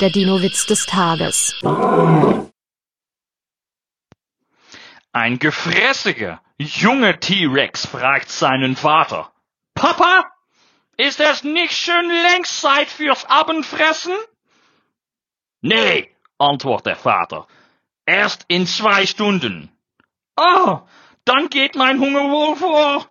Der Dino-Witz des Tages. Ein gefräßiger, junger T-Rex fragt seinen Vater. Papa, ist es nicht schon längst Zeit fürs Abendfressen? Nee, antwortet der Vater. Erst in zwei Stunden. Oh, dann geht mein Hunger wohl vor.